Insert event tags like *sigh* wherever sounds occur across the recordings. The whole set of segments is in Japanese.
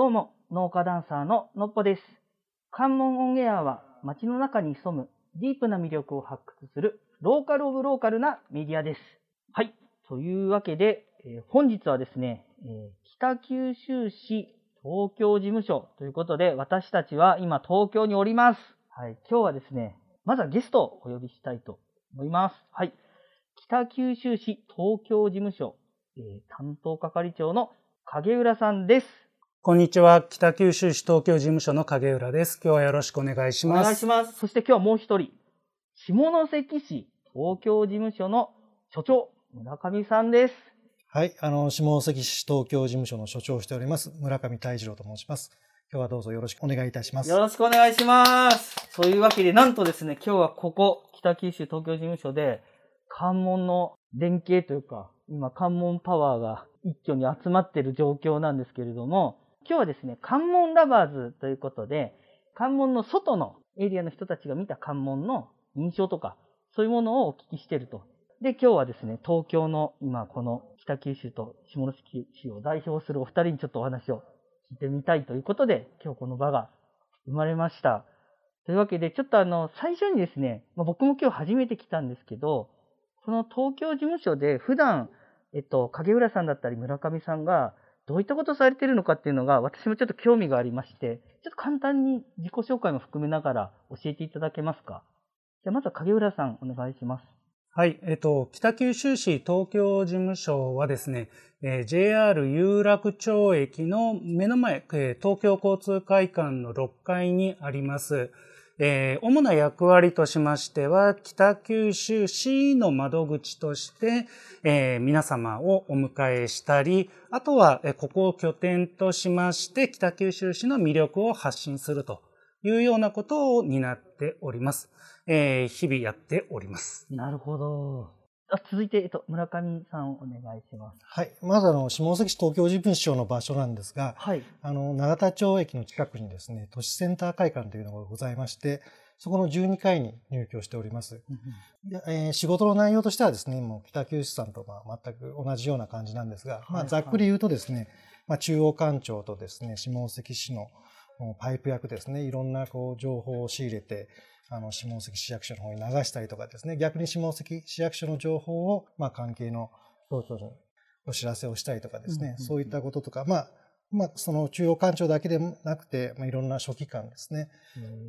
どうも、農家ダンサーののっぽです。関門オンエアは街の中に潜むディープな魅力を発掘するローカルオブローカルなメディアです。はい。というわけで、えー本日はですね、えー北九州市東京事務所ということで、私たちは今東京におります。はい。今日はですね、まずはゲストをお呼びしたいと思います。はい。北九州市東京事務所、えー担当係長の影浦さんです。こんにちは。北九州市東京事務所の影浦です。今日はよろしくお願いしおます。願いします。そして今日はもう一人、下関市東京事務所の所長、村上さんです。はい、あの、下関市東京事務所の所長をしております、村上泰次郎と申します。今日はどうぞよろしくお願いいたします。よろしくお願いします。というわけで、なんとですね、今日はここ、北九州東京事務所で、関門の連携というか、今、関門パワーが一挙に集まっている状況なんですけれども、今日はですね、関門ラバーズということで、関門の外のエリアの人たちが見た関門の印象とか、そういうものをお聞きしてると。で、今日はですね、東京の今この北九州と下関市を代表するお二人にちょっとお話を聞いてみたいということで、今日この場が生まれました。というわけで、ちょっとあの、最初にですね、まあ、僕も今日初めて来たんですけど、この東京事務所で普段、えっと、影浦さんだったり村上さんが、どういったことをされているのかっていうのが、私もちょっと興味がありまして、ちょっと簡単に自己紹介も含めながら教えていただけますか？じゃあまずは影浦さんお願いします。はい。えっと、北九州市東京事務所はですね、えー JR 有楽町駅の目の前、えー東京交通会館の6階にあります。えー主な役割としましては、北九州市の窓口として、えー皆様をお迎えしたり、あとは、えここを拠点としまして、北九州市の魅力を発信するというようなことを担っております。えー日々やっております。なるほど。あ続いて、えっと、村上さんお願いします。はい、まずあの、下関市東京事務所の場所なんですが、はい。あの、永田町駅の近くにですね、都市センター会館というのがございまして、そこの12階に入居しております。でえー仕事の内容としてはですね、もう北九州さんとまあ全く同じような感じなんですが、まはいあ、ざっくり言うとですね、まあ、中央官庁とですね、下関市のパイプ役ですね、いろんなこう情報を仕入れて、あの、下関市役所の方に流したりとかですね、逆に下関市役所の情報を、まあ、関係の省庁にお知らせをしたりとかですね、そういったこととか、まあ、まあ、その中央官庁だけでもなくて、まあ、いろんな書記官ですね、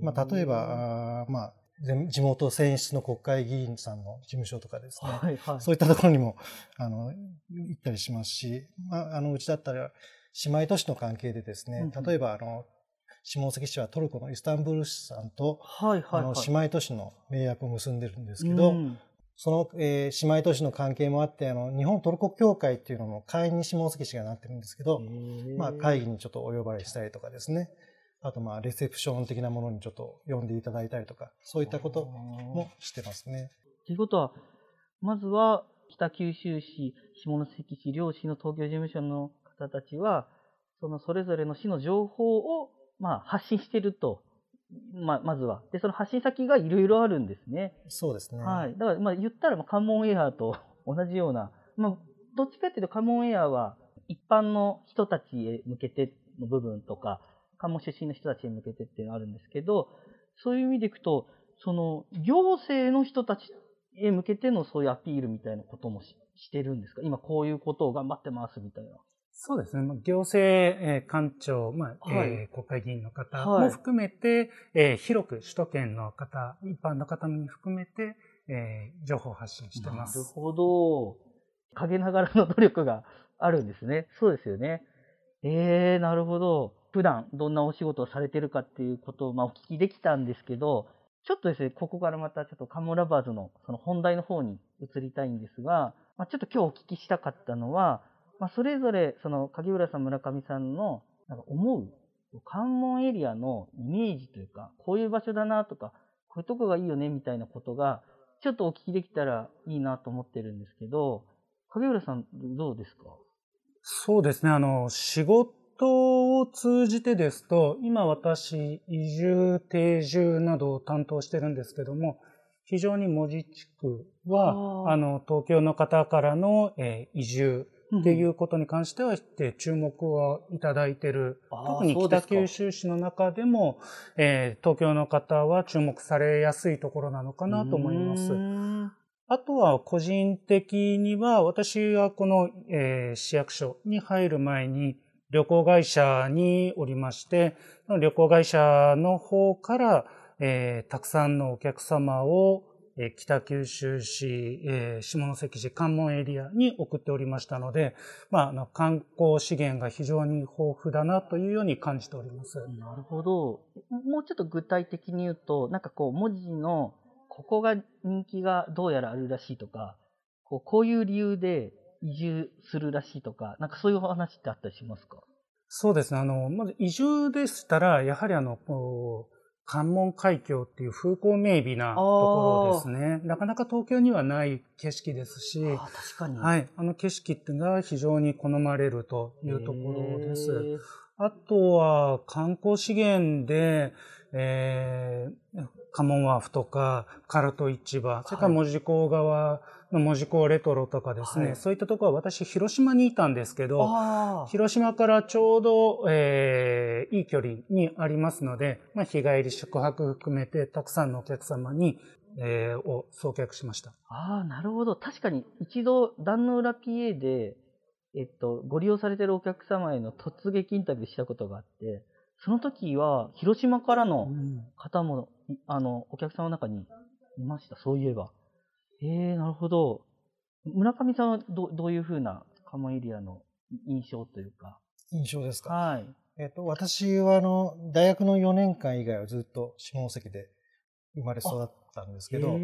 まあ、例えば、あーまあ、全地元選出の国会議員さんの事務所とかですね、はい、はい。そういったところにも、あの、行ったりしますし、まあ、あの、うちだったら、姉妹都市の関係でですね例えば、あの、下関市はトルコのイスタンブール市さんと、はい、はい。はい姉妹都市の盟約を結んでるんですけど、うんその、えー姉妹都市の関係もあって、あの、日本トルコ協会っていうのの会員に下関市がなってるんですけど、まあ、会議にちょっとお呼ばれしたりとかですね。あと、まあ、レセプション的なものにちょっと呼んでいただいたりとか、そういったこともしてますね。ということは、まずは北九州市、下関市、両市の東京事務所の方たちは、そのそれぞれの市の情報を、まあ、発信していると。まあ、まずは。で、その発信先がいろいろあるんですね。そうですね。はい。だから、まあ、言ったら、まあ、関門エアーと同じような、まあ、どっちかっていうと、関門エアーは、一般の人たちへ向けての部分とか、関門出身の人たちへ向けてっていうのがあるんですけど、そういう意味でいくと、その、行政の人たちへ向けてのそういうアピールみたいなこともししてるんですか？今こういうことを頑張ってますみたいな。そうですね。まあ行政、えー官庁、まあはいえー国会議員の方はいも含めて、えー広く首都圏の方、一般の方も含めて、えー情報発信してます。なるほど。陰ながらの努力があるんですね。そうですよね。えー、なるほど。普段どんなお仕事をされてるかっていうことを、まあ、お聞きできたんですけど、ちょっとですね、ここからまたちょっとカモラバーズのその本題の方に移りたいんですが、まあ、ちょっと今日お聞きしたかったのは、まあ、それぞれその影浦さん、村上さんのなんか思う関門エリアのイメージというか、こういう場所だなとか、こういうとこがいいよねみたいなことが、ちょっとお聞きできたらいいなと思ってるんですけど、影浦さんどうですか？そうですね。あの、仕事を通じてですと、今私、移住、定住などを担当してるんですけども、非常に門司地区は、あの、東京の方からの、えー移住っていうことに関しては、注目をいただいている。特に北九州市の中でも、えー、東京の方は注目されやすいところなのかなと思います。あとは個人的には、私はこの、えー、市役所に入る前に旅行会社におりまして、旅行会社の方から、えー、たくさんのお客様をえ北九州市、え下関市関門エリアに送っておりましたので、まあ、あの観光資源が非常に豊富だなというように感じております。なるほど。もうちょっと具体的に言うと、なんかこう文字のここが人気がどうやらあるらしいとか、こうこういう理由で移住するらしいとか、なんかそういう話ってあったりしますか？そうですね。あの、まず移住でしたら、やはりあの、こう関門海峡っていう風光明媚なところですね。なかなか東京にはない景色ですし、確かに。はい。あの景色っていうのが非常に好まれるというところです。あとは観光資源で、えー、カモンワーフとか、カルト市場、それから門司港側の門司港レトロとかですね、はい、そういったところは私、広島にいたんですけど、広島からちょうど、えー、いい距離にありますので、まあ、日帰り宿泊含めて、たくさんのお客様に、えー、を送客しました。ああ、なるほど。確かに、一度、壇の浦 PA で、えっと、ご利用されてるお客様への突撃インタビューしたことがあって、その時は、広島からの方も、うん、あの、お客様の中にいました、そういえば。ええー、なるほど。村上さんはどどういうふうなカモエリアの印象というか？印象ですか？はい。えっ、と、私は、あの、大学の4年間以外はずっと下関で生まれ育ったんですけど、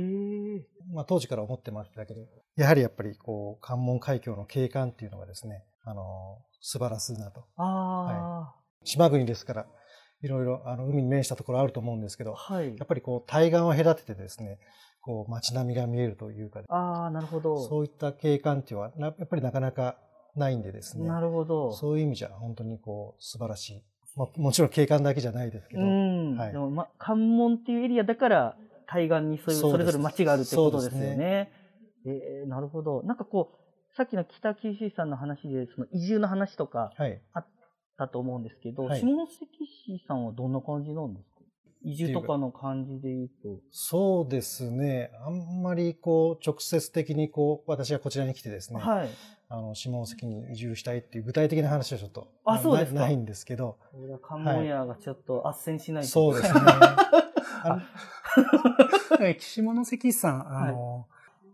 まあ、当時から思ってましたけど、やはりやっぱり、こう、関門海峡の景観っていうのがですね、あの、素晴らしいなと。ああ、はい。島国ですから、いろいろあの海に面したところあると思うんですけど、はい、やっぱりこう対岸を隔ててですね、こう街並みが見えるというか、ああ、なるほど。そういった景観っていうのは、やっぱりなかなかないんでですね。なるほど。そういう意味じゃ本当にこう素晴らしい。まあ、もちろん景観だけじゃないですけど。うん。はい、でも、ま、関門っていうエリアだから対岸にそういうそれぞれ街があるってことですよね。ねえー、なるほど。なんかこう、さっきの北九州市さんの話で、その移住の話とかあっだと思うんですけど、はい、下関市さんはどんな感じなんですか？移住とかの感じで言うと。そうですね。あんまりこう、直接的にこう、私がこちらに来てですね、はい。あの、下関に移住したいっていう具体的な話はちょっと、あ、そうですないんですけど。これは関門屋がちょっと斡旋しないと、そうですね。下 *laughs* 関さん、あの、はい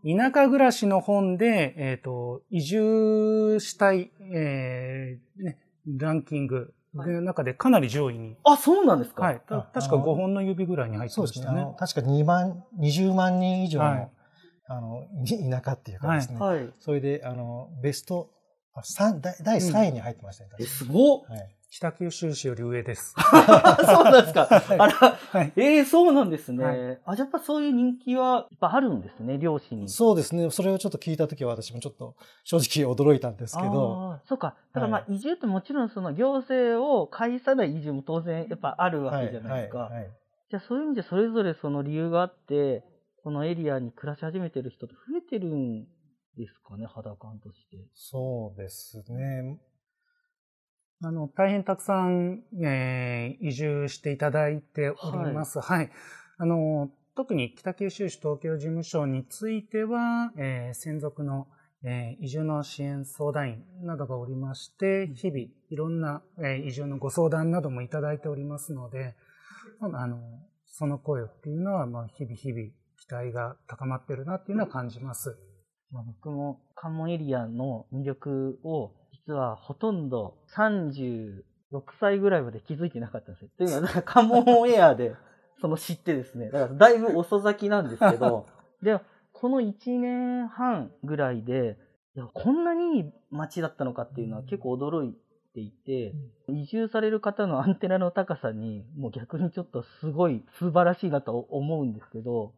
田舎暮らしの本で、えっ、ー、と、移住したい、えーね、ランキングの中でかなり上位に。あ、そうなんですか？はい。確か5本の指ぐらいに入ってましたね。ね確か2万、20万人以上の、はい、あの、*laughs* 田舎っていうかですね。はい。それで、あの、ベスト、第3位に入ってましたね。うん、え、すごっ、はい北九州市より上です。*laughs* そうなんですか。あら、はい、ええー、そうなんですね。はい、あ、やっぱそういう人気はやっぱあるんですね、漁師に。そうですね。それをちょっと聞いたときは私もちょっと正直驚いたんですけど。そうか。だからまあ移住ってもちろんその行政を介さない移住も当然やっぱあるわけじゃないですか。はいはい、じゃあそういう意味でそれぞれその理由があって、このエリアに暮らし始めてる人って増えてるんですかね、肌感として。そうですね。あの、大変たくさん、えー、移住していただいております。はい、はい。あの、特に北九州市東京事務所については、えー、専属の、えー、移住の支援相談員などがおりまして、日々いろんな、えー、移住のご相談などもいただいておりますので、あの、その声っていうのは、まあ、日々日々期待が高まってるなっていうのは感じます。まあ、僕も関門エリアの魅力を実はほとんど36歳ぐらいまで気づいてなかったんですよ。というのは、カモンエアで、*laughs* その知ってですね、だからだいぶ遅咲きなんですけど、*laughs* で、この1年半ぐらいで、いやこんなにいい街だったのかっていうのは結構驚いていて、移住される方のアンテナの高さに、もう逆にちょっとすごい素晴らしいなと思うんですけど、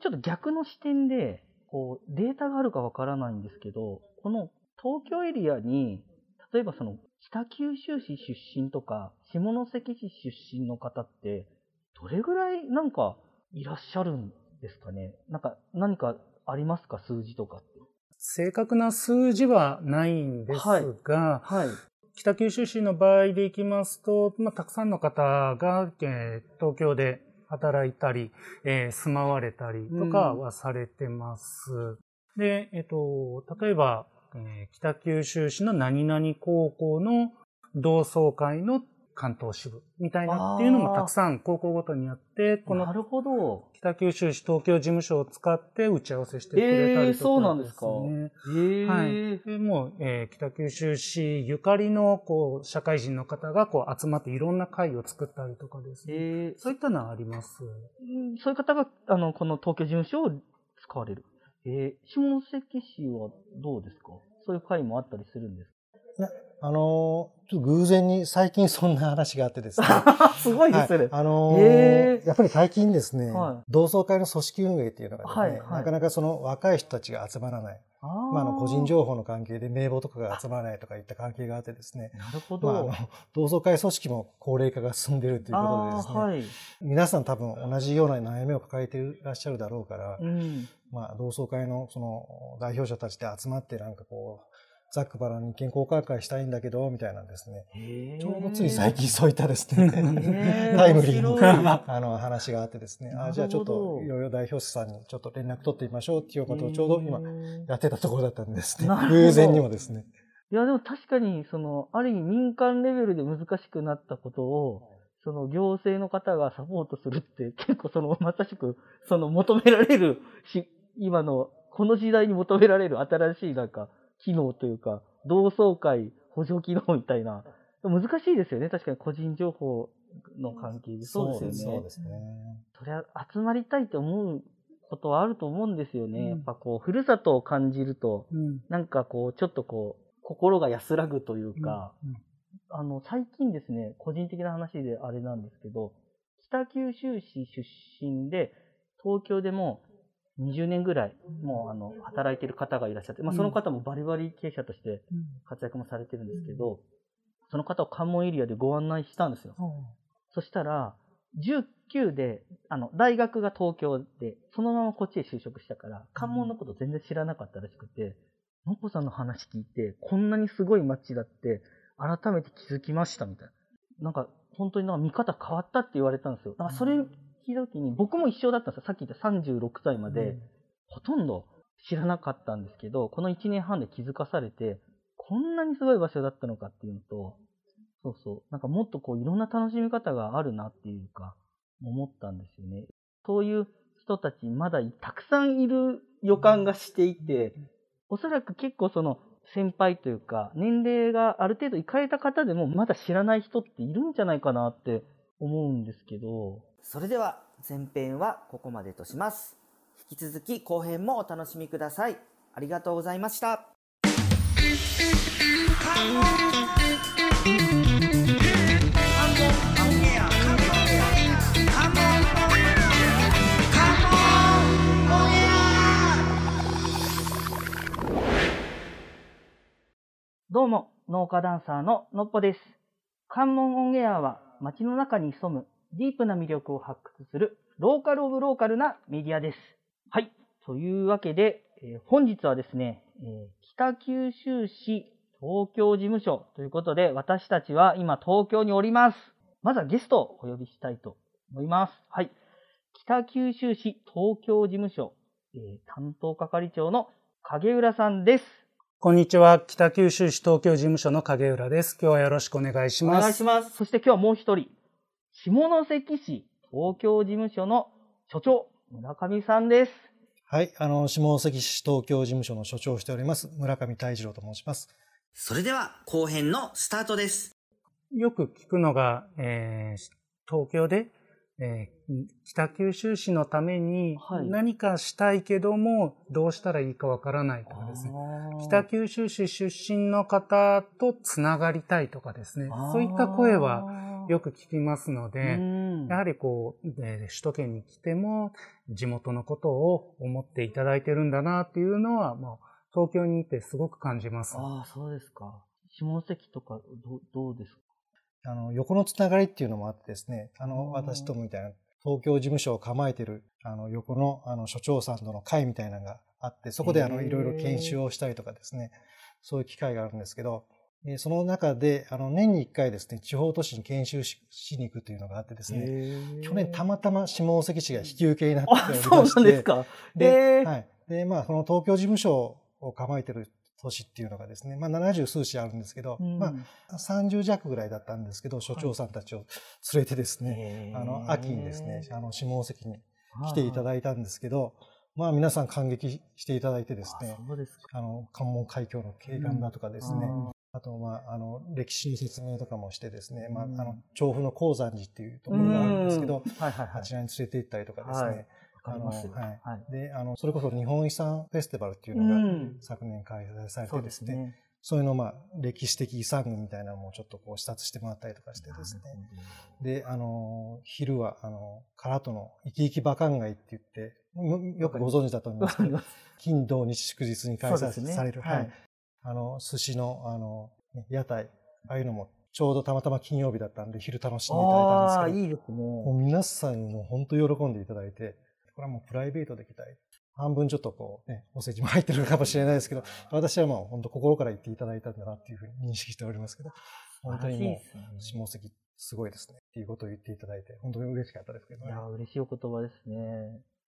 ちょっと逆の視点で、こう、データがあるかわからないんですけど、この東京エリアに、例えばその北九州市出身とか、下関市出身の方って、どれぐらいなんかいらっしゃるんですかね？なんか何かありますか？数字とかって。正確な数字はないんですが、はい。北九州市の場合でいきますと、まあ、たくさんの方が、えー東京で働いたり、えー住まわれたりとかはされてます。で、えっ、と、例えば、えー北九州市の何々高校の同窓会の関東支部みたいなっていうのもたくさん高校ごとにあって、このなるほど。北九州市東京事務所を使って打ち合わせしてくれたりとか、えーそうなんですかねええはい。でもう、えー北九州市ゆかりの、こう、社会人の方が、こう、集まっていろんな会を作ったりとかですね。えーそういったのはあります。うんそういう方が、あの、この東京事務所を使われる。えー下関市はどうですか？そういう会もあったりするんですあのーちょっと偶然に最近そんな話があってですね。か *laughs* すごいですね。はいあのーへーやっぱり最近ですね、は同窓会の組織運営っていうのがですね、はいはいなかなかその若い人たちが集まらない。あまあ、あの個人情報の関係で名簿とかが集まらないとかいった関係があってですね、なるほまあ、あど。の同窓会組織も高齢化が進んでいるということでですね、はい。皆さん多分同じような悩みを抱えていらっしゃるだろうから、うん。まあ、同窓会のその代表者たちで集まってなんかこう、ざっくばらんに意見交換会したいんだけど、みたいなんですね。ちょうどつい最近そういったですね、*laughs* タイムリー面な白い。あの話があってですね、あじゃあちょっといろいろ代表者さんにちょっと連絡取ってみましょうっていうことをちょうど今やってたところだったんですね。偶然にもですね。いや、でも確かに、その、ある意味民間レベルで難しくなったことを、その行政の方がサポートするって、結構その、まさしく、その求められるし、今の、この時代に求められる新しいなんか、機能というか、同窓会補助機能みたいな。難しいですよね。確かに個人情報の関係で。そうですよね。そうですね。そりゃ集まりたいと思うことはあると思うんですよね。うんやっぱこう、ふるさとを感じると、うん。なんかこう、ちょっとこう、心が安らぐというか、うんあの、最近ですね、個人的な話であれなんですけど、北九州市出身で、東京でも20年ぐらい、もうあの、働いてる方がいらっしゃって、まあうんその方もバリバリ経営者として活躍もされてるんですけど、その方を関門エリアでご案内したんですよ。そしたら、19で、あの、大学が東京で、そのままこっちへ就職したから、関門のこと全然知らなかったらしくて、のっぽさんの話聞いて、こんなにすごい街だって、改めて気づきましたみたいな。なんか、本当になんか見方変わったって言われたんですよ。だからそれ聞いた時に、僕も一緒だったんですよ。さっき言った36歳まで、ほとんど知らなかったんですけど、この1年半で気づかされて、こんなにすごい場所だったのかっていうのと、そうそう、なんかもっとこういろんな楽しみ方があるなっていうか、思ったんですよね。そういう人たちまだたくさんいる予感がしていて、おそらく結構その先輩というか、年齢がある程度いかれた方でもまだ知らない人っているんじゃないかなって思うんですけど、それでは前編はここまでとします。引き続き後編もお楽しみください。ありがとうございました。どうも、農家ダンサーののっぽです。関門オンエアは街の中に潜むディープな魅力を発掘するローカルオブローカルなメディアです。はい。というわけで、えー本日はですね、えー北九州市東京事務所ということで、私たちは今東京におります。まずはゲストをお呼びしたいと思います。はい。北九州市東京事務所、えー担当係長の影浦さんです。こんにちは。北九州市東京事務所の影浦です。今日はよろしくお願いしおます。願いします。そして今日はもう一人、下関市東京事務所の所長、村上さんです。はい。あの、下関市東京事務所の所長をしております、村上泰次郎と申します。それでは後編のスタートです。よく聞くのが、えー東京で、えー北九州市のためにはい何かしたいけども、どうしたらいいかわからないとかですね。北九州市出身の方とつながりたいとかですね。そういった声はよく聞きますので、うんやはりこう、えー首都圏に来ても地元のことを思っていただいてるんだなっていうのは、もう東京にいてすごく感じます。ああ、そうですか。下関とかどどうですか？あの、横のつながりっていうのもあってですね、あの、私とみたいな東京事務所を構えてる、あの、横の、あの、所長さんとの会みたいなのがあって、そこで、あの、いろいろ研修をしたりとかですね、そういう機会があるんですけど、えーその中で、あの、年に1回ですね、地方都市に研修ししに行くというのがあってですね、去年たまたま下関市が引き受けになっておりあ、まそうして、なんですか。で、えー。はい。で、まあ、この東京事務所を構えてる都市っていうのがですね、まあ、70数市あるんですけど、うん。まあ、30弱ぐらいだったんですけど、所長さんたちを連れてですね、あの、秋にですね、あの、下関に来ていたいだいたんですけど、まあ、皆さん感激していただいてですね、そうですか。あの、関門海峡の景観だとかですね、うんあと、まあ、あの、歴史の説明とかもしてですね、まあ、あうんの、調布の鉱山寺っていうところがあるんですけど、うんはいはいはい。あちらに連れて行ったりとかですね、はい。あのはいはい。で、あの、それこそ日本遺産フェスティバルっていううのがん。昨年開催されてですすね、ね。そういうのをまあ、歴史的遺産群みたいなのもちょっとこう視察してもらったりとかしてですね。で、あの、昼は、あの、唐戸の生き生き馬館街って言って、よよくご存知だと思いますけど。金土日祝日に開催される、はいはい。あの、寿司の、あの、ね屋台、ああいうのもちょうどたまたま金曜日だったんで、昼楽しんでいただいたんですああ、けど、いいですもうね。皆さんもう本当喜んでいただいて、これはもうプライベートで来たい。半分ちょっとこうね、お世辞も入ってるかもしれないですけど、私はもう本当心から言っていただいたんだなっていうふうに認識しておりますけど、本当にもう下関すごいですねっていうことを言っていただいて、本当に嬉しかったですけどね。いや、嬉しいお言葉ですね。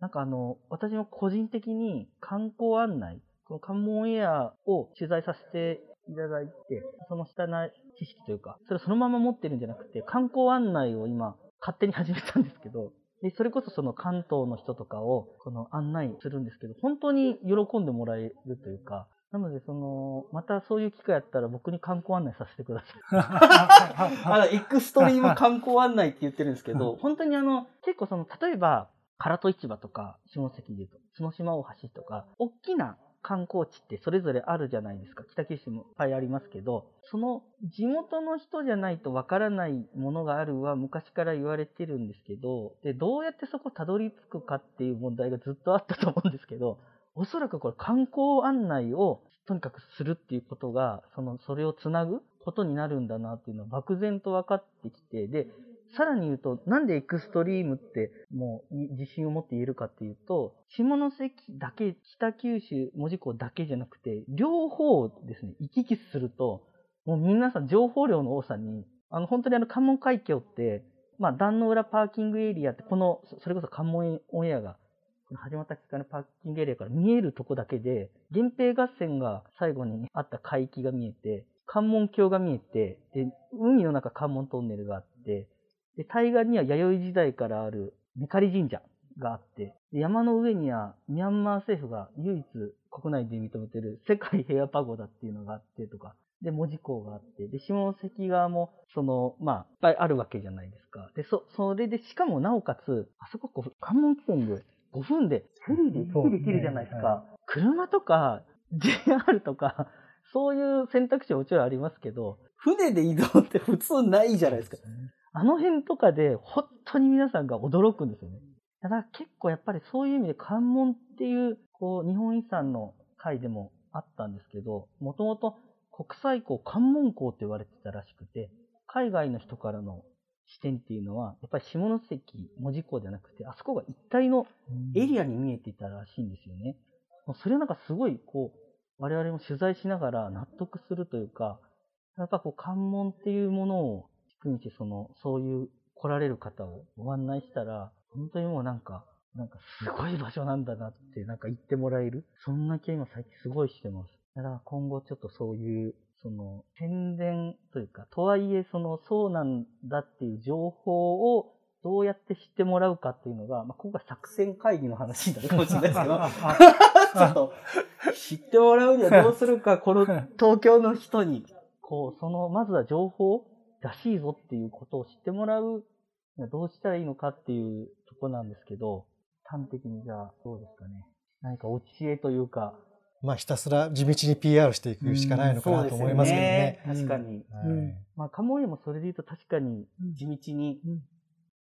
なんかあの、私も個人的に観光案内、この関門エアを取材させていただいて、その下な知識というか、それをそのまま持ってるんじゃなくて、観光案内を今、勝手に始めたんですけど、で、それこそその関東の人とかを、この案内するんですけど、本当に喜んでもらえるというか、なので、その、またそういう機会あったら僕に観光案内させてください。*laughs* あの、エクストリーム観光案内って言ってるんですけど、本当にあの、結構その、例えば、唐戸市場とか、下関で言うと、角島大橋とか、大きな観光地ってそれぞれあるじゃないですか。北九州もいっぱいありますけど、その地元の人じゃないとわからないものがあるは昔から言われてるんですけど、で、どうやってそこたどり着くかっていう問題がずっとあったと思うんですけど、おそらくこれ観光案内をとにかくするっていうことが、その、それをつなぐことになるんだなっていうのは漠然と分かってきて、で、さらに言うと、なんでエクストリームってもう自信を持って言えるかっていうと、下関だけ、北九州、門司港だけじゃなくて、両方ですね、行き来すると、もう皆さん情報量の多さに、あの、本当にあの関門海峡って、まあ、壇の浦パーキングエリアって、この、それこそ関門オンエアが、始まった期間のパーキングエリアから見えるとこだけで、源平合戦が最後にあった海域が見えて、関門橋が見えて、で、海の中関門トンネルがあって、で、対岸には弥生時代からあるメカリ神社があって、で山の上にはミャンマー政府が唯一国内で認めてる世界平和パゴダっていうのがあってとか、で、門司港があって、で、下関側も、その、まあ、いっぱいあるわけじゃないですか。で、そ、それで、しかもなおかつ、あそここう、関門起点で5分でフェリーで行き来できるじゃないですか。車とか、JR とか、そういう選択肢はもちろんありますけど、船で移動って普通ないじゃないですか。あの辺とかで、本当に皆さんが驚くんですよね。だから結構やっぱりそういう意味で関門っていう、こう、日本遺産の会でもあったんですけど、もともと国際港、関門港って言われてたらしくて、海外の人からの視点っていうのは、やっぱり下関、門司港じゃなくて、あそこが一体のエリアに見えていたらしいんですよね。それはなんかすごい、こう、我々も取材しながら納得するというか、やっぱこう関門っていうものを軸にして、その、そういう来られる方をご案内したら、本当にもうなんか、なんかすごい場所なんだなって、なんか言ってもらえる。そんな気が今最近すごいしてます。だから今後ちょっとそういう、その、宣伝というか、とはいえ、その、そうなんだっていう情報をどうやって知ってもらうかっていうのが、まあ、今回作戦会議の話になるかもしれないですけど、ちょっと、知ってもらうにはどうするか、この東京の人に、こう、その、まずは情報らしいぞっていうことを知ってもらうにはどうしたらいいのかっていうとこなんですけど、端的にじゃあ、どうですかね。何かお知恵というか、まあ、ひたすら地道に PR していくしかないのかなと思いますけどね。ね確かに。はいうんまあ、カモエもそれで言うと確かに地道にうん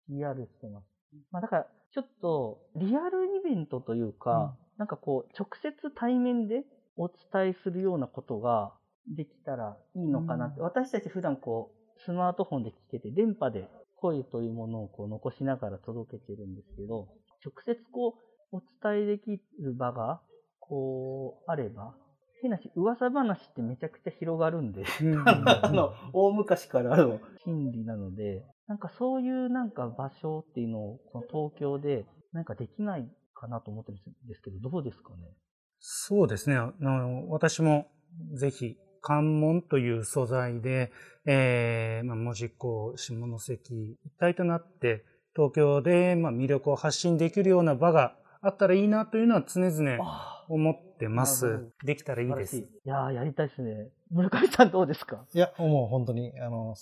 PR してます。まあ、だから、ちょっと、リアルイベントというか、なんかこう、直接対面でお伝えするようなことができたらいいのかなって。うん私たち普段こう、スマートフォンで聞けて、電波で声というものをこう残しながら届けてるんですけど、直接こう、お伝えできる場が、こう、あれば、変なし、噂話ってめちゃくちゃ広がるんで、*laughs* あの、大昔からの。心理なので、なんかそういうなんか場所っていうのを、この東京でなんかできないかなと思ってるんですけど、どうですかね？そうですね。あの私もぜひ関門という素材で、えー、まあ、門司港、下関一体となって、東京で、まあ、魅力を発信できるような場があったらいいなというのは常々思ってます。できたらいいです。いややりたいですね。村上さんどうですか？いや、もう本当に、あの、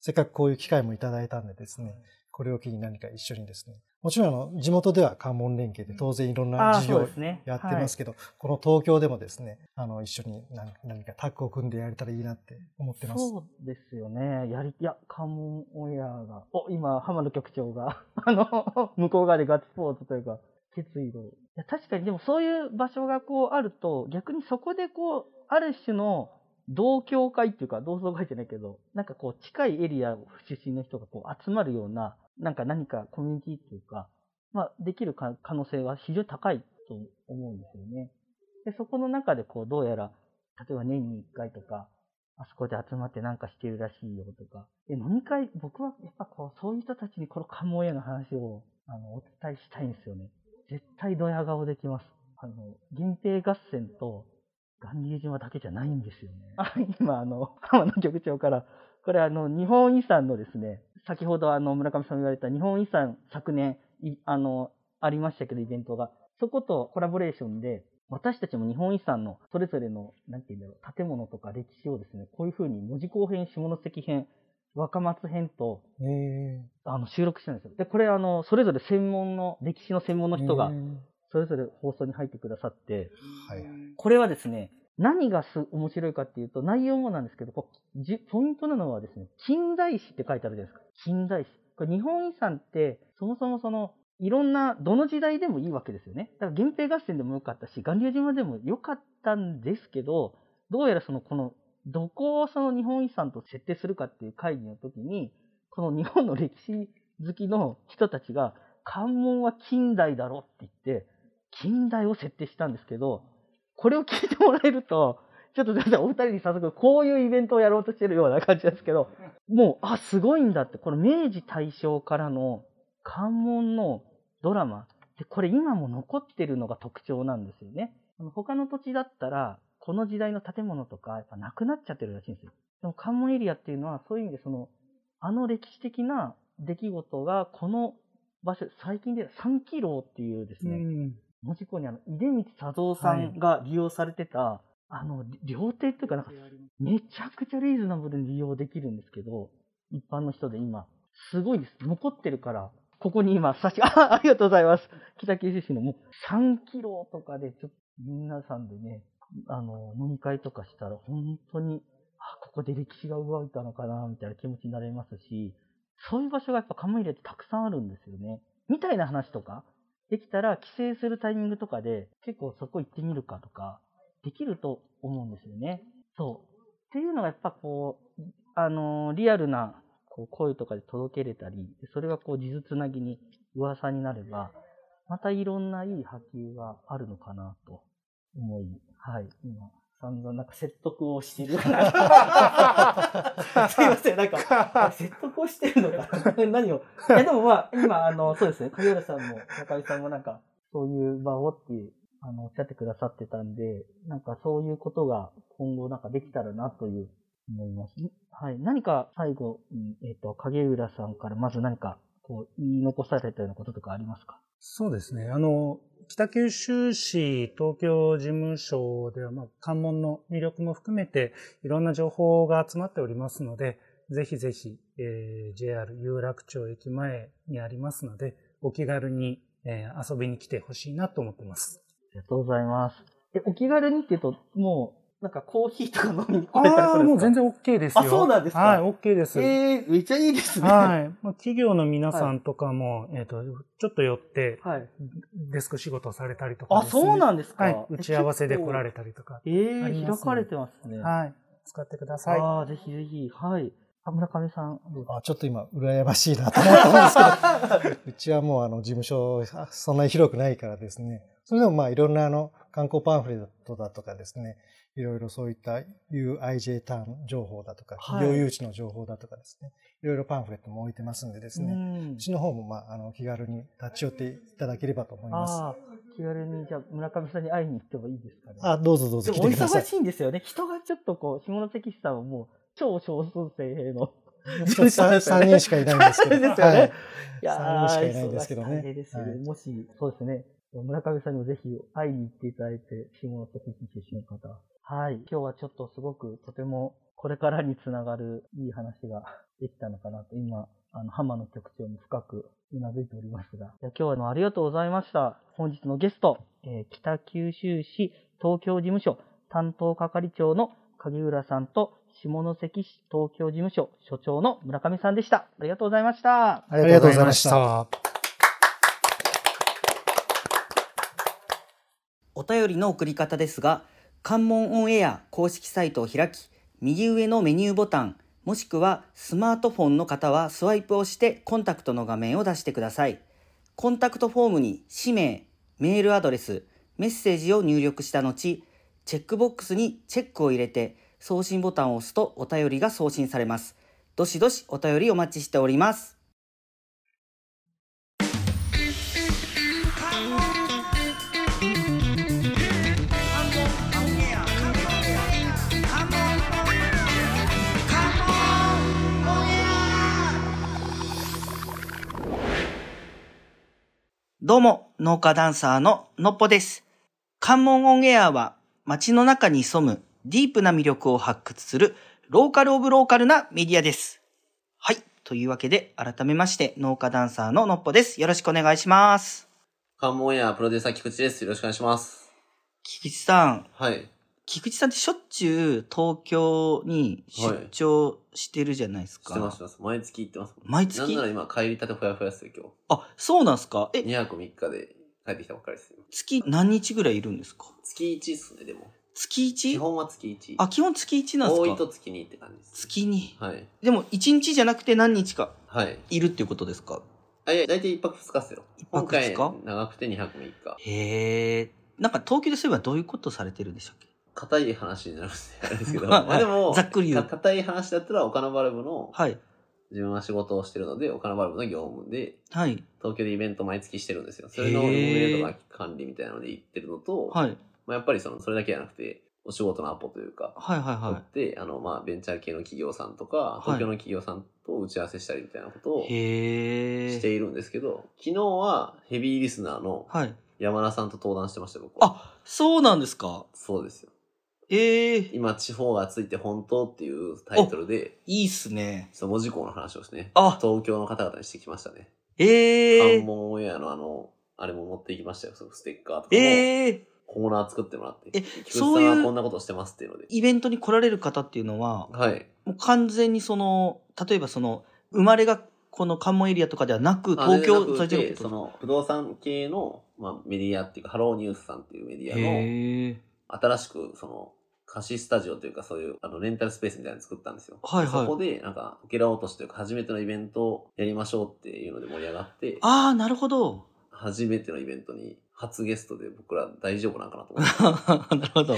せっかくこういう機会もいただいたんでですね、これを機に何か一緒にですね、もちろんあの地元では関門連携で当然いろんな事業をやってますけど、ねはい、この東京でもですね、あの一緒に何何かタッグを組んでやれたらいいなって思ってます。そうですよね。やり、いや、関門オンエアが、お、今、浜野局長が、*laughs* あの、向こう側でガッツポーズというか、決意を。いや、確かにでもそういう場所がこうあると、逆にそこでこう、ある種の同協会っていうか、同窓会じゃないけど、なんかこう、近いエリア出身の人がこう集まるような、なんか何かコミュニティっていうか、まあ、できる可能性は非常に高いと思うんですよね。で、そこの中でこう、どうやら、例えば年に1回とか、あそこで集まってなんかしてるらしいよとか。で、飲み会、僕はやっぱこう、そういう人たちにこのカモエの話を、あの、お伝えしたいんですよね。絶対ドヤ顔できます。あの、源平合戦と巌流島だけじゃないんですよね。あ今、あの、浜野局長から、これあの、日本遺産のですね、先ほどあの、村上さんも言われた日本遺産昨年、あの、ありましたけど、イベントが。そことコラボレーションで、私たちも日本遺産のそれぞれの、なんて言うんだろう、建物とか歴史をですね、こういう風に文字工編、下関編、若松編と、あの、収録してるんですよ。で、これあの、それぞれ専門の、歴史の専門の人が、それぞれ放送に入ってくださって、はい、これはですね、何がす面白いかっていうと、内容もなんですけど、ポイントなのはですね、近代史って書いてあるじゃないですか。近代史。これ日本遺産って、そもそもその、いろんな、どの時代でもいいわけですよね。だから源平合戦でもよかったし、巌流島でもよかったんですけど、どうやらその、この、どこをその日本遺産と設定するかっていう会議の時に、この日本の歴史好きの人たちが、関門は近代だろって言って、近代を設定したんですけど、これを聞いてもらえると、ちょっと先生、お二人に早速、こういうイベントをやろうとしてるような感じですけど、もう、あ、すごいんだって、この明治大正からの関門のドラマ、で、これ今も残ってるのが特徴なんですよね。他の土地だったら、この時代の建物とか、やっぱなくなっちゃってるらしいんですよ。でも関門エリアっていうのは、そういう意味でその、あの歴史的な出来事が、この場所、最近で3キロっていうですね、文字工にあの、出光佐三さんが利用されてた、はい、あの、料亭っていうかなんか、めちゃくちゃリーズナブルに利用できるんですけど、一般の人で今、すごいです。残ってるから、ここに今、差し、あ、ありがとうございます。北九州市のもう3キロとかで、ちょっと皆さんでね、あの、飲み会とかしたら、本当に、あ、ここで歴史が動いたのかな、みたいな気持ちになれますし、そういう場所がやっぱカムイレってたくさんあるんですよね。みたいな話とか、できたら帰省するタイミングとかで結構そこ行ってみるかとか、できると思うんですよね。そう。っていうのがやっぱこう、あのー、リアルなこう声とかで届けれたり、それがこう、地図つなぎに噂になれば、またいろんないい波及があるのかなと思い、はい、今、散々なんか説得をしてる。*laughs* すいません、なんか、説得をしてるのか *laughs* 何を？いや、でもまあ、今、あの、そうですね、影浦さんも、高井さんもなんか、そういう場をっていう、あの、おっしゃってくださってたんで、なんかそういうことが今後なんかできたらなという思います。はい。何か最後に、えっ、ー、と、影浦さんからまず何か、こう、言い残されたようなこととかありますか？そうですね。あの、北九州市東京事務所では、まあ、関門の魅力も含めて、いろんな情報が集まっておりますので、ぜひぜひ、えー、JR 有楽町駅前にありますので、お気軽に、えー、遊びに来てほしいなと思ってます。ありがとうございます。え、お気軽にって言うと、もう、なんかコーヒーとか飲みに来れたりするんですか？もう全然 OK ですよ。あ、そうなんですか？はい、OK です。ええー、めっちゃいいですね。はい。まあ、企業の皆さんとかも、はい、えっ、ー、と、ちょっと寄って、はい。デスク仕事されたりとか、ね、あ、そうなんですかはい。打ち合わせで来られたりとか。ええー、開かれてますね。はい。使ってください。ああ、ぜひぜひ。はい。あ村上さん、あちょっと今、羨ましいなと思ったんですけど、*laughs* うちはもうあの事務所、あそんなに広くないからですね、それでもまあいろんなあの観光パンフレットだとかですね、いろいろそういった UIJ ターン情報だとか、はい企業誘致の情報だとかですね、いろいろパンフレットも置いてますんでですね、うんうちの方もまああの気軽に立ち寄っていただければと思います。気軽に、じゃあ村上さんに会いに行ってもいいですかね。あ、どうぞどうぞ来てください忙し。いんですよね。人がちょっとこう、下関市さんはもう超少数生の。ちょっと三三人しかいないんですけど。*laughs* ですよねはいいや三人しかいないんですけどねもし、そうですね。村上さんにもぜひ会いに行っていただいて、下関市出身の方。はい。今日はちょっとすごくとてもこれからにつながるいい話ができたのかなと、今、あの、浜野局長に深くうなずいておりますが。じゃあ今日はあのありがとうございました。本日のゲスト、えー北九州市東京事務所担当係長の影浦さんと、下関市東京事務所所長の村上さんでした。ありがとうございました。ありがとうございました。お便りの送り方ですが、関門オンエア公式サイトを開き、右上のメニューボタン、もしくはスマートフォンの方はスワイプをしてコンタクトの画面を出してください。コンタクトフォームに氏名、メールアドレス、メッセージを入力した後、チェックボックスにチェックを入れて送信ボタンを押すとお便りが送信されます。どしどしお便りお待ちしております。どうも、農家ダンサーののっぽです。関門オンエアは街の中に潜むディープな魅力を発掘するローカルオブローカルなメディアです。はい。というわけで、改めまして農家ダンサーののっぽです。よろしくお願いします。関門やプロデューサー菊池です。よろしくお願いします。菊池さん、はい。菊池さんってしょっちゅう東京に出張してるじゃないですか。してます、してます。毎月行ってます。毎月？なんなら今帰りたてほやほやですよ、今あ、そうなんすか？え、日。2泊3日で帰ってきたばっかりですよ。月何日ぐらいいるんですか？月1っすね、でも。月 1? 基本は月1。あ、基本月1なんです多かいと月2って感じです。月に。はい。でも1日じゃなくて何日かはい。いるっていうことですか？あ、いや、だいたい1泊2日っすよ。一泊二日？今回長くて2泊3日。へえ。なんか東京でそういえばどういうことされてるんでしたっけ？硬い話になるんで、あれですけど。は *laughs* いまあでも、ざっくり言うか硬い話だったら、岡野バルブの、はい。自分は仕事をしてるので、岡野バルブの業務で、はい。東京でイベント毎月してるんですよ。それの運営とか管理みたいなので行ってるのと、はい。まあ、やっぱりその、それだけじゃなくて、お仕事のアポというか、はいはいは取って、あの、まあ、ベンチャー系の企業さんとか、東京の企業さんと打ち合わせしたりみたいなことを。しているんですけど、昨日はヘビーリスナーのはい。山田さんと登壇してましたよ、僕は。あ、そうなんですか？そうですよ。ええ。今、地方がついて本当っていうタイトルで、いいっすね。その文字工の話をですね、あ東京の方々にしてきましたね。ええ関。門オンエアのあの、あれも持っていきましたよ、そのステッカーとかも。ええ。コーナー作ってもらって。えそういうこんなことしてますっていうので。イベントに来られる方っていうのは、はい。もう完全にその、例えばその、生まれがこの関門エリアとかではなく、あ東京で在住のでその、不動産系の、まあ、メディアっていうか、ハローニュースさんっていうメディアの。新しく、その、貸しスタジオというか、そういう、あの、レンタルスペースみたいなの作ったんですよ。はいはいそこで、なんか、ゲラ落としというか、初めてのイベントをやりましょうっていうので盛り上がって、ああ、なるほど。初めてのイベントに、初ゲストで僕ら大丈夫なんかなと思って。*laughs* なるほど。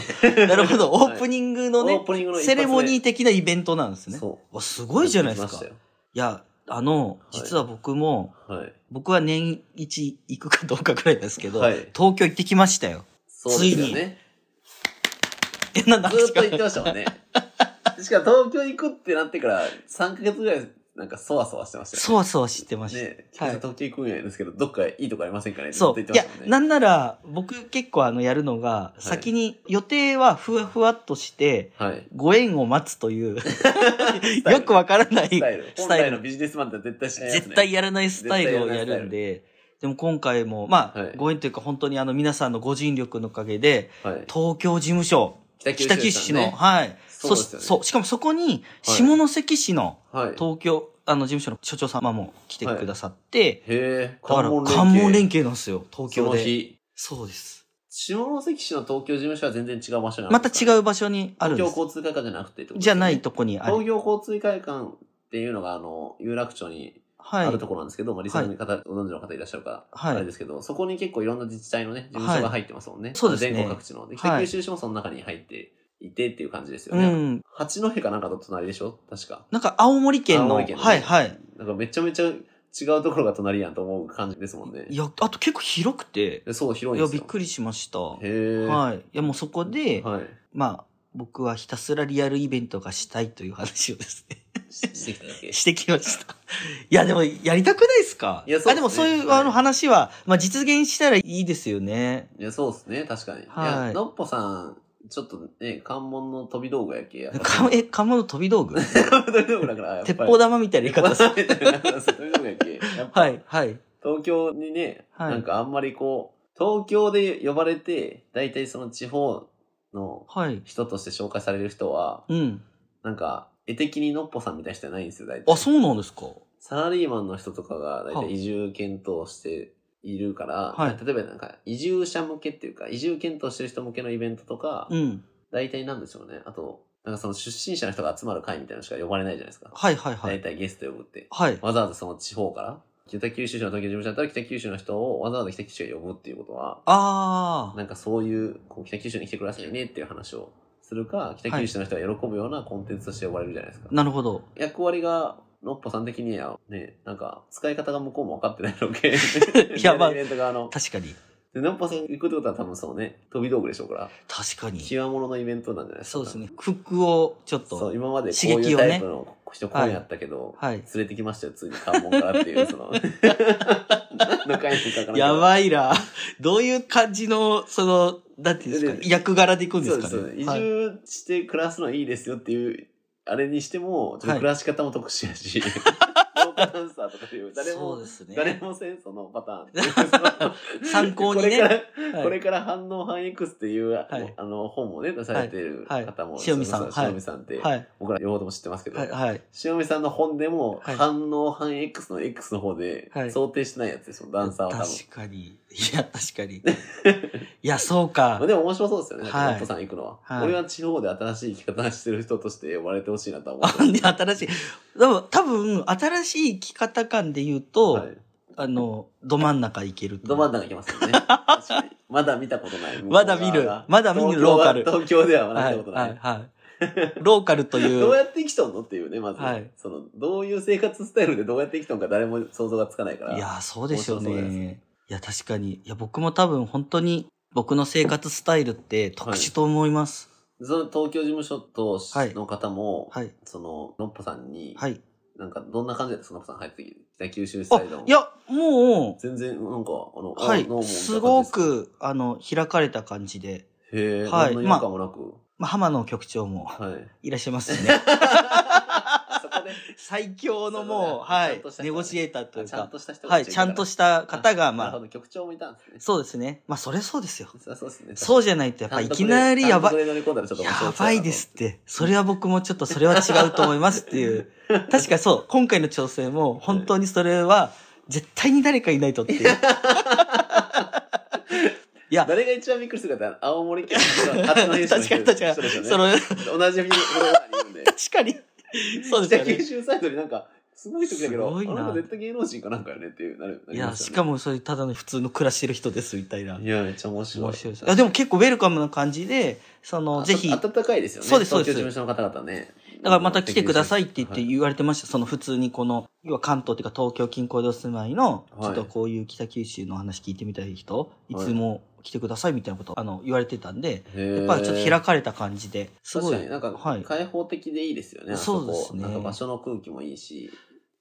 なるほど。*laughs* オープニングのね、オープニングの一発セ目レモニー的なイベントなんですね。そう。わすごいじゃないですか。いやあの、い実は僕も、はい。僕は年一行くかどうかくらいですけど、はい東京行ってきましたよ。そうですよね。え、なんなずーっと言ってましたもんね。*laughs* しかも東京行くってなってから3ヶ月ぐらいなんかそわそわしてましたよね。そわそわ知ってました。ねえ、はい東京行くんやですけど、どっかいいとこありませんかねそう。いや。なんなら、僕結構あの、やるのが、い先に予定はふわふわっとして、はい。ご縁を待つという、よくわからないスタイル。スタイルのビジネスマンって絶対しないね。絶対やらないスタイルをやるんで、でも今回も、まあ、はいご縁というか本当にあの皆さんのご尽力のおかげで、はい。東京事務所、北九州北九州市の、はい。そうですよねしそう、しかもそこに、下関市のはい。東京、あの事務所の所長様も来てくださって、へえ、だから関関門連携。携なんですよ、東そ京で。の日。そうです。下関市の東京事務所は全然違う場所にあるまんですか？た違う場所にあるんです東京。交通会館じゃなくてねじゃないとこにある。東京交通会館っていうのが、あの、有楽町にはい。あるところなんですけど、まあ、リスナーの方、ご存知の方いらっしゃるか、はいあれですけど、そこに結構いろんな自治体のね、事務所が入ってますもんね。そうですね全国各地の。で、はい北九州市もその中に入っていてっていう感じですよね。うん。八戸かなんかと隣でしょ？確か。なんか青森県の、県のねはいはい。なんかめちゃめちゃ違うところが隣やんと思う感じですもんねい。や、あと結構広くて、でそう、広いですよ。びっくりしました。はへえ。い。いや、もうそこで、はい。まあ、僕はひたすらリアルイベントがしたいという話をですね、ししてきただけ。してきました。いや、でも、やりたくないですか？いやそうですねあ、でもそういう、はいあの話は、まあ実現したらいいですよね。いや、そうですね、確かに。いはいや、のっぽさん、ちょっとね、関門の飛び道具やけや。*laughs* かえ、かまの飛び道具？*laughs* 飛び道具だから、鉄砲玉みたいな言い方する。飛び道具やけ。はい、はい。東京にね、はいなんかあんまりこう、東京で呼ばれて、大体その地方のはい。人として紹介される人は、うん。なんか、絵的にのっぽさんみたいな人じゃないんですよ、大体。あ、そうなんですかサラリーマンの人とかが大は体移住検討しているから、はい例えばなんか移住者向けっていうか、移住検討してる人向けのイベントとか、うん。大体なんでしょうね。あと、なんかその出身者の人が集まる会みたいなのしか呼ばれないじゃないですか。はい、はい、はい。大体ゲスト呼ぶって。はい。わざわざその地方から、北九州市の東京事務所だったら北九州の人をわざわざ北九州へ呼ぶっていうことは、ああ。なんかそういう、こう北九州に来てくださいねっていう話をするか、北九州の人が喜ぶようなコンテンツとして呼ばれるじゃないですか。なるほど。役割が、のっぽさん的にはね、なんか、使い方が向こうも分かってないのけ。*laughs* いやまあイベント側の。確かに。で、のっぽさん行くってことは多分そうね、飛び道具でしょうから、確かに。極物のイベントなんじゃないですか。そうですね。服をちょっそう、と。今までこういうタイプの人こうやったけど、はい。連れてきましたよ、ついに関門からっていう、その、何 *laughs* *laughs* の回にかからやい。ばいな。どういう感じの、その、なんていうんですか、で役柄でいくんですかそうです。移ね。はい住して暮らすのはいいですよっていう、あれにしても、ちょっと暮らし方も特殊やし、*laughs* *laughs* *laughs* フォークダンサーとかいう、誰もね。誰も戦争のパターン。*laughs* 参考にねこれから、はいこれから反応反 X っていう、いあの本もね、出されてるはい方も、塩見さん塩見さんって、はい。僕ら両方とも知ってますけど。塩見さんの本でも、はい反応反 X の X の方ではい想定してないやつですよ、ダンサーは多分。確かに。いや、確かに。いや、そうまあか。でも面白そうですよね、はいさん行くのは、はい俺は地方で新しい生き方してる人として呼ばれてほしいなとは思ってあね新しい。でも、多分、新しい生き方感で言うと、はい。あの、ど真ん中行けると。ど真ん中行きますよね。確かに。まだ見たことない。*laughs* まだ見るまだ見るローカル東京ではまだはい、見たことない。はい、はい。ローカルという。どうやって生きとんのっていうね、まず。はいその、どういう生活スタイルでどうやって生きとんか誰も想像がつかないから。いやー、そうでしょう面白そうね。いや、確かに。いや、僕も多分本当に僕の生活スタイルって特殊と思います。その東京事務所とはいの方も、はい。その、のっぽさんに、はい。なんか、どんな感じだった？のっぽさん入ってきて、北九州サあイドの。、いや、も全然、なんか、あの、う、はい。すご、く、あの、開かれた感じで、へえ、はい何の違和感もなく。まあ、浜野局長もはい。いらっしゃいますしね。そこで、最強のもう、はいネゴシエーターというちゃんか、とした人はい、ちゃんとした方が、まあ、局長もいたんですね。そうですね。まあ、それそうですよ。そうですね。そうじゃないと、やっぱいきなりやばい。やばいですって。それは僕もちょっとそれは違うと思いますっていう。*laughs* 確かそう、今回の調整も本当にそれは絶対に誰かいないとっていう。*laughs* いや、誰が一番びっくりするかって、青森県の八戸市の確かに確かに。その、同じフィルムに。*laughs* 確かに。*laughs* そうですよね。北九州サイドになんか、すごい人来たけど、あの人絶対芸能人かなんかよねっていう、なる。いや、しかも。もそれただの普通の暮らしてる人ですみたいな。いや、めっちゃ面白い。面白いでも結構ウェルカムな感じで、その、ぜひ、あ温かいですよね。そうですそうです東京事務所の方々ね。だからまた来てくださいって言ってはい言われてました。その普通にこの、要は関東っていうか東京近郊でお住まいの、はいちょっとこういう北九州の話聞いてみたい人、いつも来てくださいみたいなこと、あの、言われてたんで、やっぱりちょっと開かれた感じで、すごい。確かになんかはい。開放的でいいですよね、あそうですねこなんか場所の空気もいいし、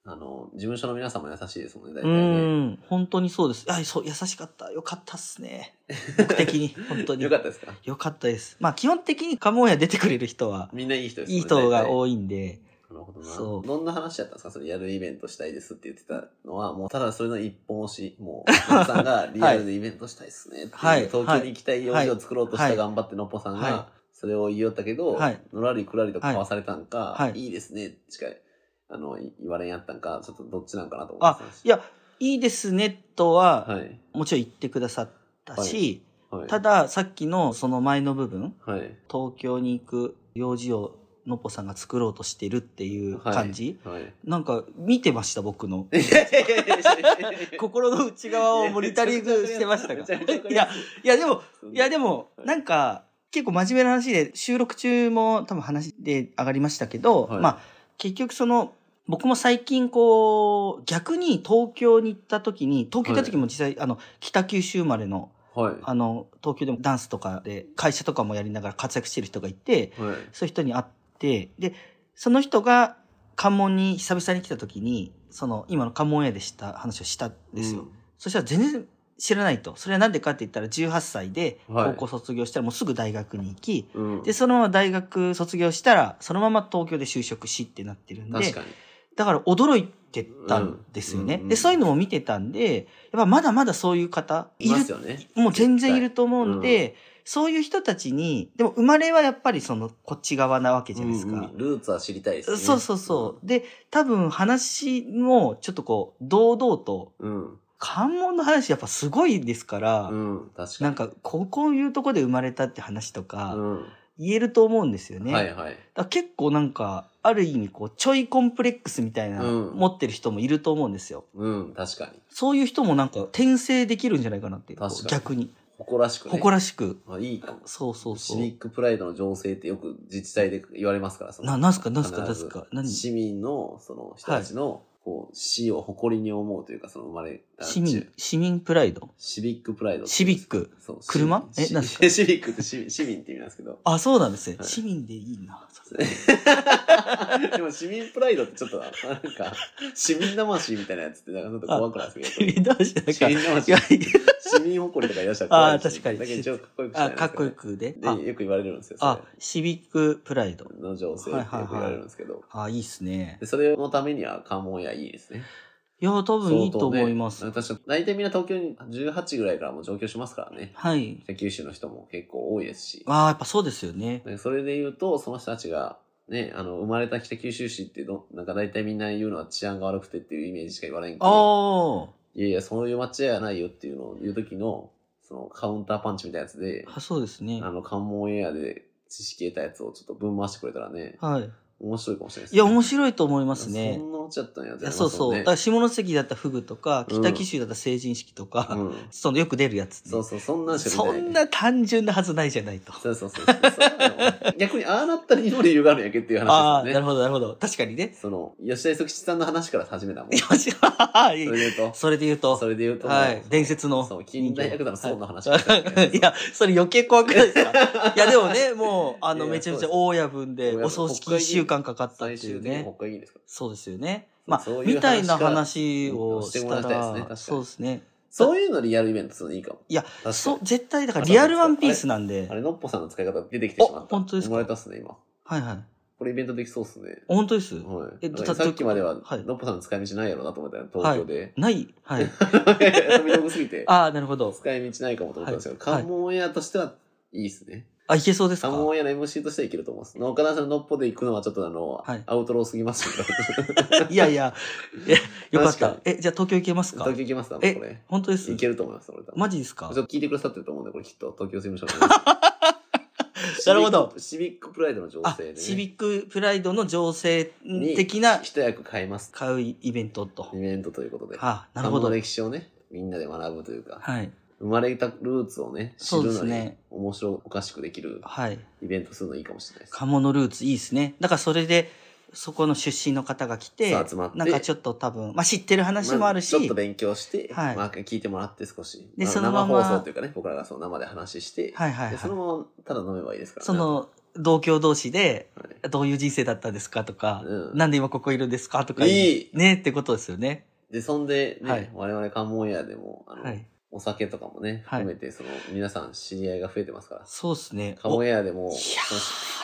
あの、事務所の皆さんも優しいですもんね、大う体ね。ん、本当にそうです。あ、そう、優しかった。よかったっすね。*laughs* 僕的に、本当に。よかったですか？よかったです。まあ、基本的にカモンヤ出てくれる人は、みんないい人ですいい人がい。多いんで、なるほどな。そう。どんな話やったんですかそれやるイベントしたいですって言ってたのは、もうただそれの一本押し、もう、のっぽさんがリアルでイベントしたいっすねはい。東京に行きたい用事を作ろうとしはい。た頑張ってのっぽさんはいが、それを言いよったけど、はい。のらりくらりと交わされたんか、はい。はいいいですね、しか、あの、い言われんやったんか、ちょっとどっちなんかなと思ってあたいや、いいですね、とは、はい。もちろん言ってくださったし、はい。ただ、さっきのその前の部分、はい。東京に行く用事をのっぽさんが作ろうとしてるっていう感じ、はい。はいなんか見てました？僕の。*laughs* 心の内側をモニタリングしてましためちゃめちゃわかかい。やいやでもいやでもはい。なんか結構真面目な話で収録中も多分話で上がりましたけど、はい。まあ結局その僕も最近こう逆に東京に行った時に東京行った時も実際、あの北九州生まれのはい。あの東京でもダンスとかで会社とかもやりながら活躍してる人がいてはい。そういう人に会ってでその人が関門に久々に来た時にその今の関門屋でした話をしたんですよ。そしたら全然知らないと。それはなんでかって言ったら18歳ではい高校卒業したらもうすぐ大学に行き、うん。で、そのまま大学卒業したら、そのまま東京で就職しってなってるんで。だから驚いてたんですよね。うんうんで、そういうのも見てたんで、やっぱまだまだそういう方いるすよね。もう全然いると思うんで、絶そういう人たちに、でも生まれはやっぱりそのこっち側なわけじゃないですか。うんうんルーツは知りたいですよね。そうそうそう。で、多分話もちょっとこう、堂々と、うん。関門の話やっぱすごいですから、うん。確かに。なんか、ここういうとこで生まれたって話とか、うん。言えると思うんですよね。はいはい。だ結構なんか、ある意味こう、ちょいコンプレックスみたいな、うん持ってる人もいると思うんですよ。うん。確かに。そういう人もなんか、転生できるんじゃないかなっていう。確かに逆に。誇らしくね。誇らしく。まあいいかも。そうそうそう。シビックプライドの情勢ってよく自治体で言われますから、そのな、なんすかなんすかなんすか何？市民の、その人たちの、こう、死を誇りに思うというか、その生まれた市民、市民プライド？シビックプライドシビック？そう。車？シえなんですか？シビックって市民市民って意味なんですけど。あ、そうなんですね。はい市民でいいな。*laughs* でも市民プライドってちょっと、なんか、市民魂みたいなやつって、なんかちょっと怖くないですけど。どうしてなん市か、民魂いや、い *laughs* 市民誇りとか言いら怖いしあー確かにだけど一応かっこよくしたいやあ、かっこよく。くで。で、あ、よく言われるんですよ。あ、シビックプライド。の情勢ってよく言われるんですけど。あ、いいっすね。で、それのためには関門やいいですね。いや、多分いいと思います。ね私、大体みんな東京に18ぐらいからもう上京しますからね。はい。北九州の人も結構多いですし。ああ、やっぱそうですよね。でそれで言うと、その人たちが、ね、あの、生まれた北九州市ってど、なんか大体みんな言うのは治安が悪くてっていうイメージしか言わないんけど、あいやいや、そういう街じゃないよっていうのを言う時の、そのカウンターパンチみたいなやつで、あ、そうですねあ。の、関門エアで知識得たやつをちょっと分回してくれたらね、はい。面白いかもしれないですいや、面白いと思いますそね。んな落ちちゃったんやいやそうそう。だから下関だったらフグとか、うん北九州だったら成人式とか、うん。そのよく出るやつ、ね。そうそう、そんな。そんな単純なはずないじゃないと。そうそうそう。そう逆にああなったらにも理由があるんやけっていうああ、話ですよね。なるほど、なるほど。確かにね。その、吉田磯吉さんの話から始めたもん。よ *laughs* し、それで言うと、それで言うと、それで言うと、はい、伝説の。そう、近代百田の孫の話はい *laughs* いや、それ余計怖くないですか？*laughs* いや、でもね、もう、あの、めちゃめちゃ大夜分で、お葬式1週間かかったっていうね。北海いいですか？そうですよね。まあそう、いう話みたいな話をしてもらしたらいたいですねそうですね。そういうのリアルイベントするのいいかも。いや、そう、絶対、だからリアルワンピースなんであ。れ、のっぽさんの使い方出てきてしまった。お本当ですか？生まれたっすね、今。はいはい。これイベントできそうっすね。本当です？はい。えだからさっきまでは、はいのっぽさんの使い道ないやろなと思ったら、東京で。ない。はい。*laughs* 飛び道具すぎて、ああ、なるほど。使い道ないかもと思ったんですけど、はい関門エアとしてはいいっすね。あ、いけそうですか？関門エアの MC としてはいけると思います。岡田さんののっぽで行くのはちょっとあの、はいアウトローすぎますけど。*laughs* いやいや、え、よかっ確かた。え、じゃあ東京行けますか？東京行けますか？こえれ。本当です？いけると思います、俺多分マジですか？ちょっと聞いてくださってると思うんで、これきっと、東京事務所の。*laughs* なるほどシビックプライドの情あ勢で、ね。シビックプライドの情勢に的な一役買います。買うイベントと。イベントということで。あ、なるほどの。歴史をね、みんなで学ぶというか、はい。生まれたルーツをね、知るのにね面白おかしくできるはい。イベントするのいいかもしれないです。鴨のルーツいいですね。だからそれで、そこの出身の方が来て集まっ、てなんかちょっと多分、まあ知ってる話もあるし、まちょっと勉強して、はいまあ聞いてもらって少し。でまあそのまま生放送というかね、僕らがその生で話して、はいはいはいでそのままただ飲めばいいですからねその、同郷同士で、はいどういう人生だったんですかとか、うんなんで今ここいるんですかとか。いいねってことですよね。で、そんでね、はい我々関門エアでも、あの、はい。お酒とかもね、はい含めて、その、皆さん知り合いが増えてますから。そうですね。カモおいやエアでも、ー、その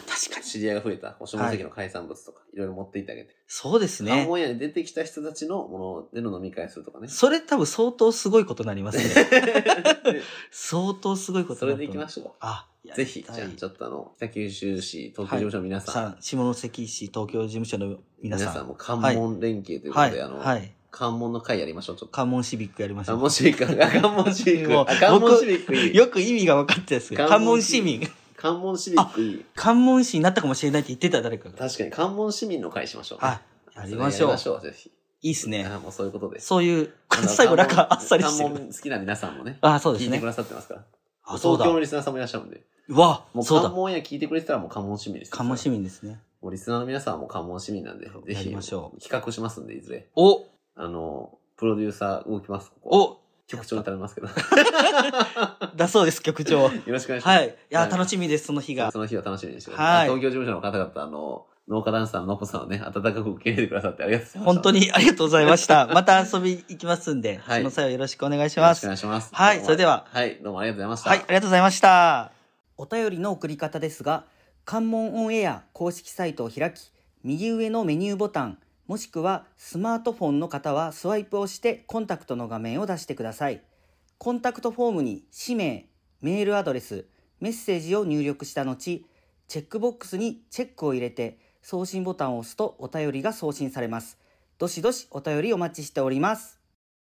確かに。知り合いが増えた、こう下関の海産物とか、いろいろ持っていってあげて。そうですねカモ。エアに出てきた人たちのものでの飲み会するとかね。それ多分相当すごいことになりますね。*laughs* 相当すごいことそれで行きましょあ、う。ぜひ、じゃあ、ちょっとあの、北九州市、東京事務所の皆さん、さん、下関市東京事務所の皆さん。皆さんも関門連携ということで、はい。あの、はい。関門の会やりましょう、ちょっと。関門シビックやりましょう。関門シビック、あ関門シビック。関門シビックいい。よく意味が分かってるんですけど、関関門市民。関門市民いい。関門市になったかもしれないって言ってた誰かが。確かに関門市民の会しましょう、ね。はい。やりましょう。やりましょう、ぜひ。いいっすね。あもうそういうことです。そういう、*laughs* 最後なんかあっさりしてる。関門好きな皆さんもね。あ、そうですね聞いてく。ださってますから。あ、そうだ東京。のリスナーさんもいらっしゃるんで。うわもう。関門や聞いてくれてたらもう関門市民ですよ。関門市民ですね。もうリスナーの皆さんはもう関門市民なんで、ぜやひりましょう企画しますんで、いずれ。おあの、プロデューサー動きます、ここ。お局長に頼みますけど。よ *laughs* だそうです、局長。ろしくお願いします。はい。いや、はい楽しみです、その日が。その日は楽しみにしてくだはいさい。東京事務所の方々、あの、農家ダンサーののこさんをね、温かく受け入れてくださってありがとうございました。本当にありがとうございました。*laughs* また遊び行きますんで、はいその際はよろしくお願いしよろしくおます。願いします。はいそれでははい、どうもありがとうございました。はい、ありがとうございました。お便りの送り方ですが、関門オンエア公式サイトを開き、右上のメニューボタン、もしくはスマートフォンの方はスワイプをしてコンタクトの画面を出してください。コンタクトフォームに氏名、メールアドレス、メッセージを入力した後、チェックボックスにチェックを入れて送信ボタンを押すとお便りが送信されます。どしどしお便りお待ちしております。